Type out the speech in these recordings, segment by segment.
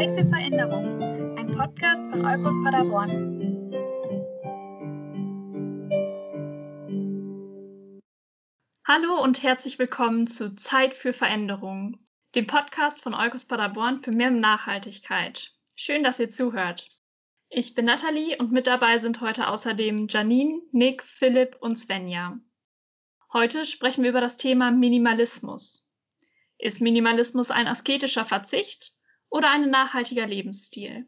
Zeit für Veränderung, ein Podcast von Eukos Paderborn. Hallo und herzlich willkommen zu Zeit für Veränderung, dem Podcast von Eukos Paderborn für mehr Nachhaltigkeit. Schön, dass ihr zuhört. Ich bin Nathalie und mit dabei sind heute außerdem Janine, Nick, Philipp und Svenja. Heute sprechen wir über das Thema Minimalismus. Ist Minimalismus ein asketischer Verzicht oder ein nachhaltiger Lebensstil?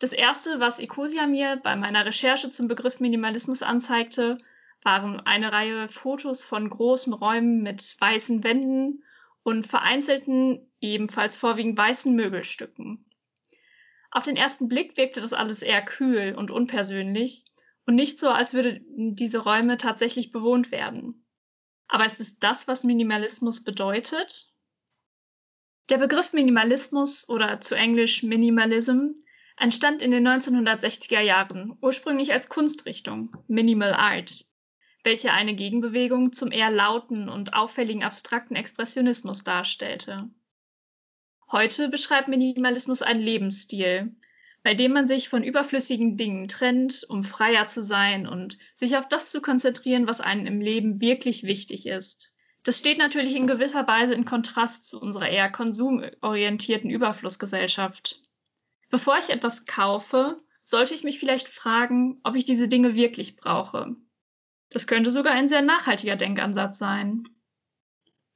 Das erste, was Ecosia mir bei meiner Recherche zum Begriff Minimalismus anzeigte, waren eine Reihe Fotos von großen Räumen mit weißen Wänden und vereinzelten, ebenfalls vorwiegend weißen Möbelstücken. Auf den ersten Blick wirkte das alles eher kühl und unpersönlich und nicht so, als würden diese Räume tatsächlich bewohnt werden. Aber ist es das, was Minimalismus bedeutet? Der Begriff Minimalismus oder zu Englisch Minimalism entstand in den 1960er Jahren ursprünglich als Kunstrichtung, Minimal Art, welche eine Gegenbewegung zum eher lauten und auffälligen abstrakten Expressionismus darstellte. Heute beschreibt Minimalismus einen Lebensstil, bei dem man sich von überflüssigen Dingen trennt, um freier zu sein und sich auf das zu konzentrieren, was einem im Leben wirklich wichtig ist. Das steht natürlich in gewisser Weise in Kontrast zu unserer eher konsumorientierten Überflussgesellschaft. Bevor ich etwas kaufe, sollte ich mich vielleicht fragen, ob ich diese Dinge wirklich brauche. Das könnte sogar ein sehr nachhaltiger Denkansatz sein.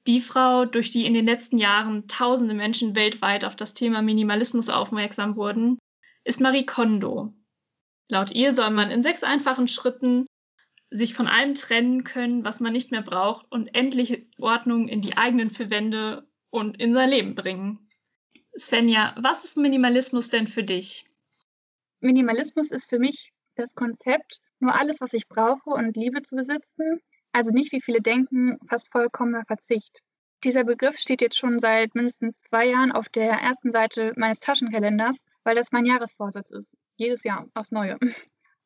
Die Frau, durch die in den letzten Jahren tausende Menschen weltweit auf das Thema Minimalismus aufmerksam wurden, ist Marie Kondo. Laut ihr soll man in sechs einfachen Schritten sich von allem trennen können, was man nicht mehr braucht und endlich Ordnung in die eigenen vier Wände und in sein Leben bringen. Svenja, was ist Minimalismus denn für dich? Minimalismus ist für mich das Konzept, nur alles, was ich brauche und liebe zu besitzen, also nicht, wie viele denken, fast vollkommener Verzicht. Dieser Begriff steht jetzt schon seit mindestens zwei Jahren auf der ersten Seite meines Taschenkalenders, weil das mein Jahresvorsatz ist. Jedes Jahr aufs Neue.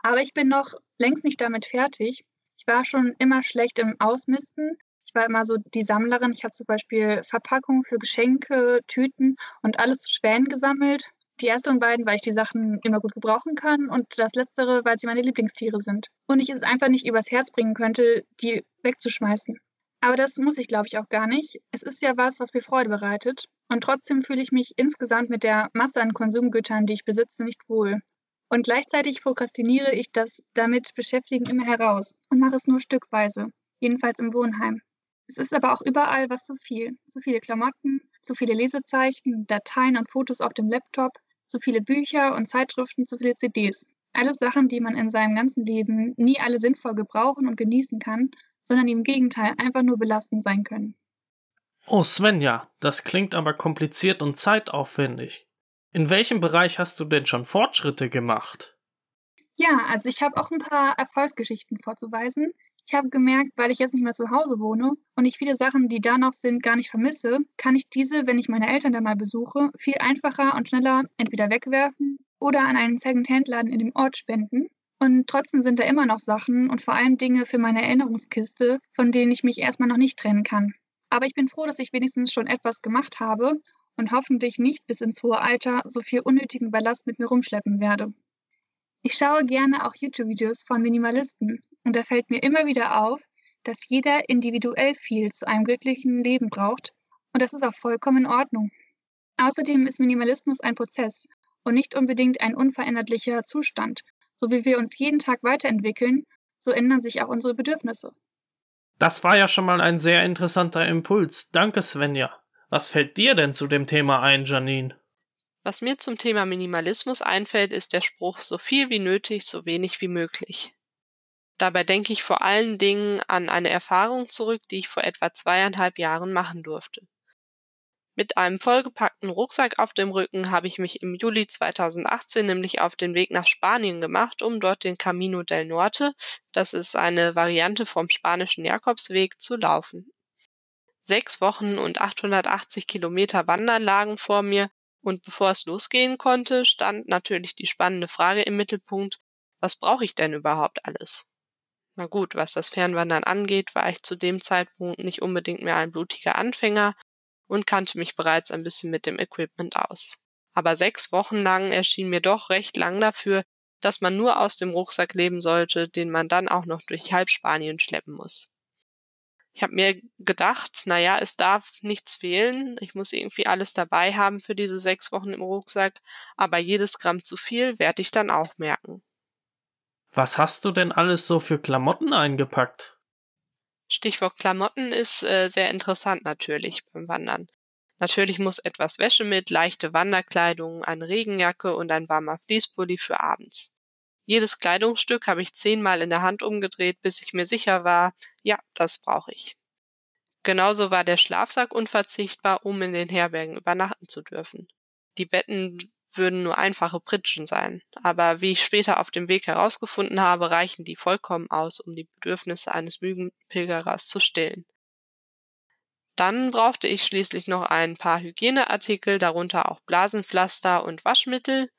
Aber ich bin noch längst nicht damit fertig. Ich war schon immer schlecht im Ausmisten. Ich war immer so die Sammlerin. Ich habe zum Beispiel Verpackungen für Geschenke, Tüten und alles zu Schwänen gesammelt. Die ersten beiden, weil ich die Sachen immer gut gebrauchen kann und das letztere, weil sie meine Lieblingstiere sind. Und ich es einfach nicht übers Herz bringen könnte, die wegzuschmeißen. Aber das muss ich, glaube ich, auch gar nicht. Es ist ja was, was mir Freude bereitet. Und trotzdem fühle ich mich insgesamt mit der Masse an Konsumgütern, die ich besitze, nicht wohl. Und gleichzeitig prokrastiniere ich das damit Beschäftigen immer heraus und mache es nur stückweise, jedenfalls im Wohnheim. Es ist aber auch überall was zu viel. Zu viele Klamotten, zu viele Lesezeichen, Dateien und Fotos auf dem Laptop, zu viele Bücher und Zeitschriften, zu viele CDs. Alles Sachen, die man in seinem ganzen Leben nie alle sinnvoll gebrauchen und genießen kann, sondern im Gegenteil einfach nur belastend sein können. Oh Svenja, das klingt aber kompliziert und zeitaufwendig. In welchem Bereich hast du denn schon Fortschritte gemacht? Ja, also ich habe auch ein paar Erfolgsgeschichten vorzuweisen. Ich habe gemerkt, weil ich jetzt nicht mehr zu Hause wohne und ich viele Sachen, die da noch sind, gar nicht vermisse, kann ich diese, wenn ich meine Eltern dann mal besuche, viel einfacher und schneller entweder wegwerfen oder an einen Second-Hand-Laden in dem Ort spenden. Und trotzdem sind da immer noch Sachen und vor allem Dinge für meine Erinnerungskiste, von denen ich mich erstmal noch nicht trennen kann. Aber ich bin froh, dass ich wenigstens schon etwas gemacht habe und hoffentlich nicht bis ins hohe Alter so viel unnötigen Ballast mit mir rumschleppen werde. Ich schaue gerne auch YouTube-Videos von Minimalisten und da fällt mir immer wieder auf, dass jeder individuell viel zu einem glücklichen Leben braucht und das ist auch vollkommen in Ordnung. Außerdem ist Minimalismus ein Prozess und nicht unbedingt ein unveränderlicher Zustand. So wie wir uns jeden Tag weiterentwickeln, so ändern sich auch unsere Bedürfnisse. Das war ja schon mal ein sehr interessanter Impuls. Danke, Svenja. Was fällt dir denn zu dem Thema ein, Janine? Was mir zum Thema Minimalismus einfällt, ist der Spruch so viel wie nötig, so wenig wie möglich. Dabei denke ich vor allen Dingen an eine Erfahrung zurück, die ich vor etwa zweieinhalb Jahren machen durfte. Mit einem vollgepackten Rucksack auf dem Rücken habe ich mich im Juli 2018 nämlich auf den Weg nach Spanien gemacht, um dort den Camino del Norte, das ist eine Variante vom spanischen Jakobsweg, zu laufen. Sechs Wochen und 880 Kilometer Wandern lagen vor mir und bevor es losgehen konnte, stand natürlich die spannende Frage im Mittelpunkt, was brauche ich denn überhaupt alles? Na gut, was das Fernwandern angeht, war ich zu dem Zeitpunkt nicht unbedingt mehr ein blutiger Anfänger, und kannte mich bereits ein bisschen mit dem Equipment aus. Aber sechs Wochen lang erschien mir doch recht lang dafür, dass man nur aus dem Rucksack leben sollte, den man dann auch noch durch halb Spanien schleppen muss. Ich habe mir gedacht, naja, es darf nichts fehlen. Ich muss irgendwie alles dabei haben für diese sechs Wochen im Rucksack, aber jedes Gramm zu viel werde ich dann auch merken. Was hast du denn alles so für Klamotten eingepackt? Stichwort Klamotten ist äh, sehr interessant natürlich beim Wandern. Natürlich muss etwas Wäsche mit, leichte Wanderkleidung, eine Regenjacke und ein warmer Fließpulli für abends. Jedes Kleidungsstück habe ich zehnmal in der Hand umgedreht, bis ich mir sicher war, ja, das brauche ich. Genauso war der Schlafsack unverzichtbar, um in den Herbergen übernachten zu dürfen. Die Betten würden nur einfache Pritschen sein, aber wie ich später auf dem Weg herausgefunden habe, reichen die vollkommen aus, um die Bedürfnisse eines Mügenpilgerers zu stillen. Dann brauchte ich schließlich noch ein paar Hygieneartikel, darunter auch Blasenpflaster und Waschmittel,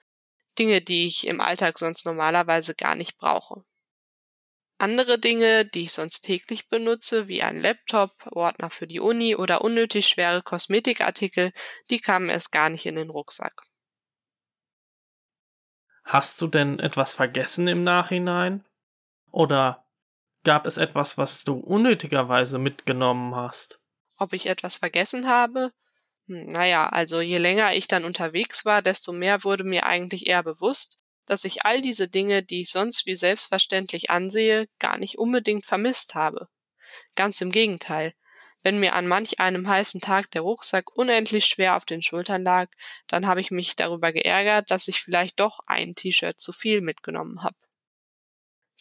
Dinge, die ich im Alltag sonst normalerweise gar nicht brauche. Andere Dinge, die ich sonst täglich benutze, wie ein Laptop, Ordner für die Uni oder unnötig schwere Kosmetikartikel, die kamen erst gar nicht in den Rucksack. Hast du denn etwas vergessen im Nachhinein? Oder gab es etwas, was du unnötigerweise mitgenommen hast? Ob ich etwas vergessen habe? Hm, naja, also je länger ich dann unterwegs war, desto mehr wurde mir eigentlich eher bewusst, dass ich all diese Dinge, die ich sonst wie selbstverständlich ansehe, gar nicht unbedingt vermisst habe. Ganz im Gegenteil. Wenn mir an manch einem heißen Tag der Rucksack unendlich schwer auf den Schultern lag, dann habe ich mich darüber geärgert, dass ich vielleicht doch ein T-Shirt zu viel mitgenommen habe.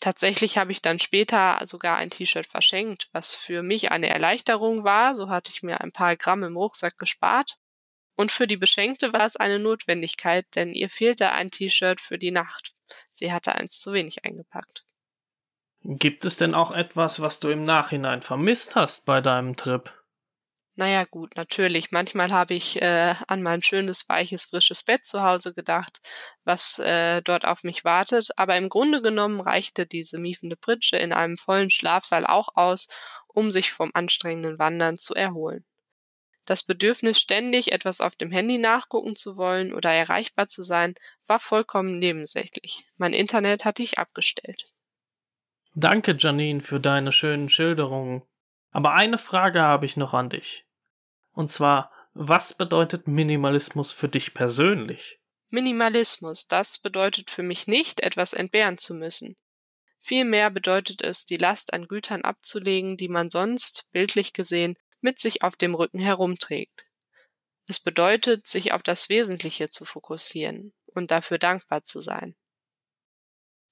Tatsächlich habe ich dann später sogar ein T-Shirt verschenkt, was für mich eine Erleichterung war, so hatte ich mir ein paar Gramm im Rucksack gespart. Und für die Beschenkte war es eine Notwendigkeit, denn ihr fehlte ein T-Shirt für die Nacht. Sie hatte eins zu wenig eingepackt. Gibt es denn auch etwas, was du im Nachhinein vermisst hast bei deinem Trip? Naja gut, natürlich. Manchmal habe ich äh, an mein schönes, weiches, frisches Bett zu Hause gedacht, was äh, dort auf mich wartet, aber im Grunde genommen reichte diese miefende Pritsche in einem vollen Schlafsaal auch aus, um sich vom anstrengenden Wandern zu erholen. Das Bedürfnis, ständig etwas auf dem Handy nachgucken zu wollen oder erreichbar zu sein, war vollkommen nebensächlich. Mein Internet hatte ich abgestellt. Danke, Janine, für deine schönen Schilderungen. Aber eine Frage habe ich noch an dich. Und zwar, was bedeutet Minimalismus für dich persönlich? Minimalismus, das bedeutet für mich nicht, etwas entbehren zu müssen. Vielmehr bedeutet es, die Last an Gütern abzulegen, die man sonst, bildlich gesehen, mit sich auf dem Rücken herumträgt. Es bedeutet, sich auf das Wesentliche zu fokussieren und dafür dankbar zu sein.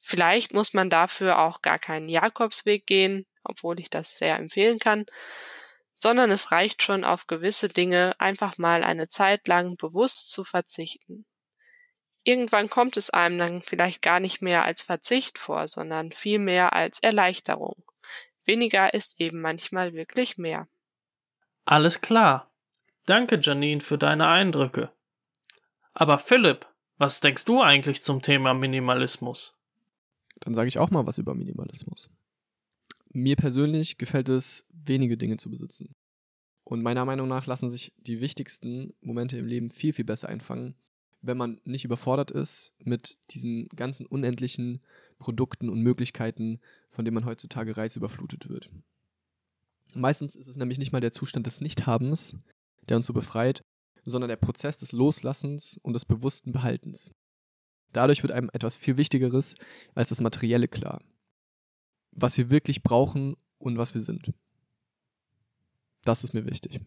Vielleicht muss man dafür auch gar keinen Jakobsweg gehen, obwohl ich das sehr empfehlen kann, sondern es reicht schon auf gewisse Dinge einfach mal eine Zeit lang bewusst zu verzichten. Irgendwann kommt es einem dann vielleicht gar nicht mehr als Verzicht vor, sondern vielmehr als Erleichterung. Weniger ist eben manchmal wirklich mehr. Alles klar. Danke, Janine, für deine Eindrücke. Aber Philipp, was denkst du eigentlich zum Thema Minimalismus? Dann sage ich auch mal was über Minimalismus. Mir persönlich gefällt es, wenige Dinge zu besitzen. Und meiner Meinung nach lassen sich die wichtigsten Momente im Leben viel, viel besser einfangen, wenn man nicht überfordert ist mit diesen ganzen unendlichen Produkten und Möglichkeiten, von denen man heutzutage reizüberflutet wird. Meistens ist es nämlich nicht mal der Zustand des Nichthabens, der uns so befreit, sondern der Prozess des Loslassens und des bewussten Behaltens. Dadurch wird einem etwas viel Wichtigeres als das Materielle klar was wir wirklich brauchen und was wir sind. Das ist mir wichtig.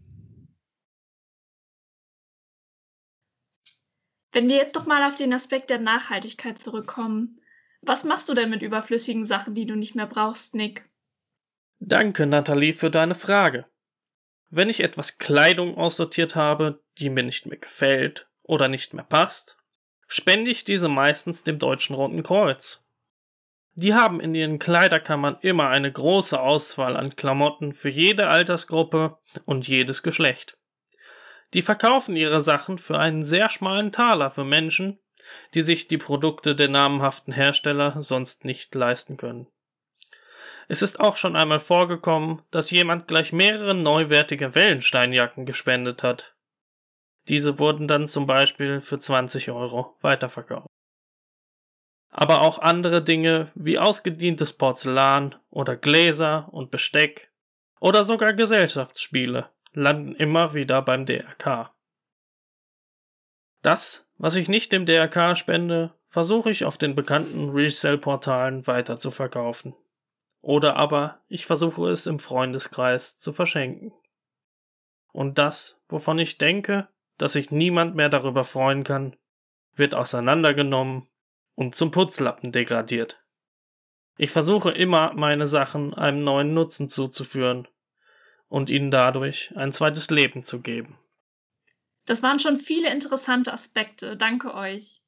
Wenn wir jetzt doch mal auf den Aspekt der Nachhaltigkeit zurückkommen, was machst du denn mit überflüssigen Sachen, die du nicht mehr brauchst, Nick? Danke, Nathalie, für deine Frage. Wenn ich etwas Kleidung aussortiert habe, die mir nicht mehr gefällt oder nicht mehr passt, spende ich diese meistens dem Deutschen Roten Kreuz. Die haben in ihren Kleiderkammern immer eine große Auswahl an Klamotten für jede Altersgruppe und jedes Geschlecht. Die verkaufen ihre Sachen für einen sehr schmalen Taler für Menschen, die sich die Produkte der namhaften Hersteller sonst nicht leisten können. Es ist auch schon einmal vorgekommen, dass jemand gleich mehrere neuwertige Wellensteinjacken gespendet hat. Diese wurden dann zum Beispiel für 20 Euro weiterverkauft. Aber auch andere Dinge wie ausgedientes Porzellan oder Gläser und Besteck oder sogar Gesellschaftsspiele landen immer wieder beim DRK. Das, was ich nicht dem DRK spende, versuche ich auf den bekannten Resell-Portalen weiter zu verkaufen. Oder aber ich versuche es im Freundeskreis zu verschenken. Und das, wovon ich denke, dass sich niemand mehr darüber freuen kann, wird auseinandergenommen und zum Putzlappen degradiert. Ich versuche immer, meine Sachen einem neuen Nutzen zuzuführen und ihnen dadurch ein zweites Leben zu geben. Das waren schon viele interessante Aspekte. Danke euch.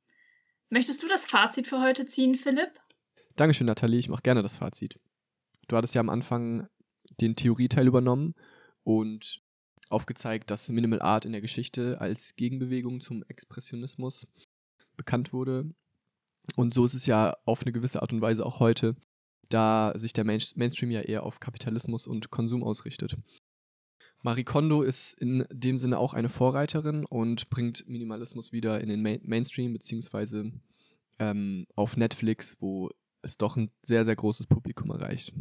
Möchtest du das Fazit für heute ziehen, Philipp? Dankeschön, Nathalie. Ich mache gerne das Fazit. Du hattest ja am Anfang den Theorieteil übernommen und aufgezeigt, dass Minimal Art in der Geschichte als Gegenbewegung zum Expressionismus bekannt wurde. Und so ist es ja auf eine gewisse Art und Weise auch heute, da sich der Mainstream ja eher auf Kapitalismus und Konsum ausrichtet. Marie Kondo ist in dem Sinne auch eine Vorreiterin und bringt Minimalismus wieder in den Mainstream, beziehungsweise ähm, auf Netflix, wo es doch ein sehr, sehr großes Publikum erreicht.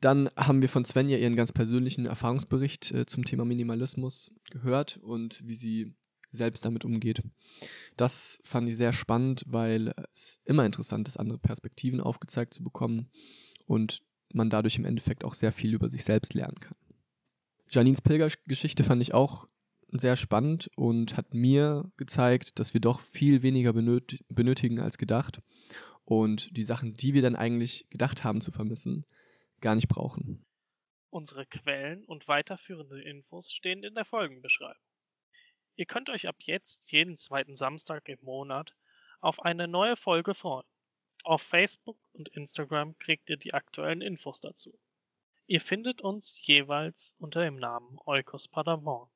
Dann haben wir von Svenja ihren ganz persönlichen Erfahrungsbericht äh, zum Thema Minimalismus gehört und wie sie selbst damit umgeht. Das fand ich sehr spannend, weil es immer interessant ist, andere Perspektiven aufgezeigt zu bekommen und man dadurch im Endeffekt auch sehr viel über sich selbst lernen kann. Janines Pilgergeschichte fand ich auch sehr spannend und hat mir gezeigt, dass wir doch viel weniger benötigen als gedacht und die Sachen, die wir dann eigentlich gedacht haben zu vermissen, gar nicht brauchen. Unsere Quellen und weiterführende Infos stehen in der Folgenbeschreibung. Ihr könnt euch ab jetzt jeden zweiten Samstag im Monat auf eine neue Folge freuen. Auf Facebook und Instagram kriegt ihr die aktuellen Infos dazu. Ihr findet uns jeweils unter dem Namen Eukos Paderborn.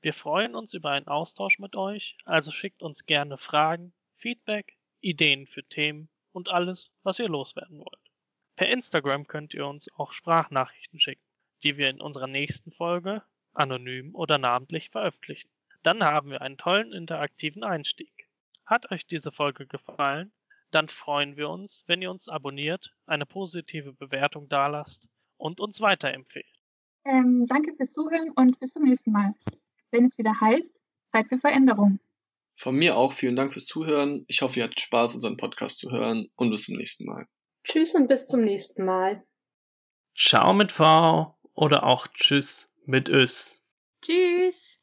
Wir freuen uns über einen Austausch mit euch, also schickt uns gerne Fragen, Feedback, Ideen für Themen und alles, was ihr loswerden wollt. Per Instagram könnt ihr uns auch Sprachnachrichten schicken, die wir in unserer nächsten Folge anonym oder namentlich veröffentlichen. Dann haben wir einen tollen interaktiven Einstieg. Hat euch diese Folge gefallen? Dann freuen wir uns, wenn ihr uns abonniert, eine positive Bewertung dalasst und uns weiterempfehlt. Ähm, danke fürs Zuhören und bis zum nächsten Mal, wenn es wieder heißt Zeit für Veränderung. Von mir auch vielen Dank fürs Zuhören. Ich hoffe, ihr hattet Spaß, unseren Podcast zu hören und bis zum nächsten Mal. Tschüss und bis zum nächsten Mal. Ciao mit V oder auch Tschüss mit Ös. Tschüss.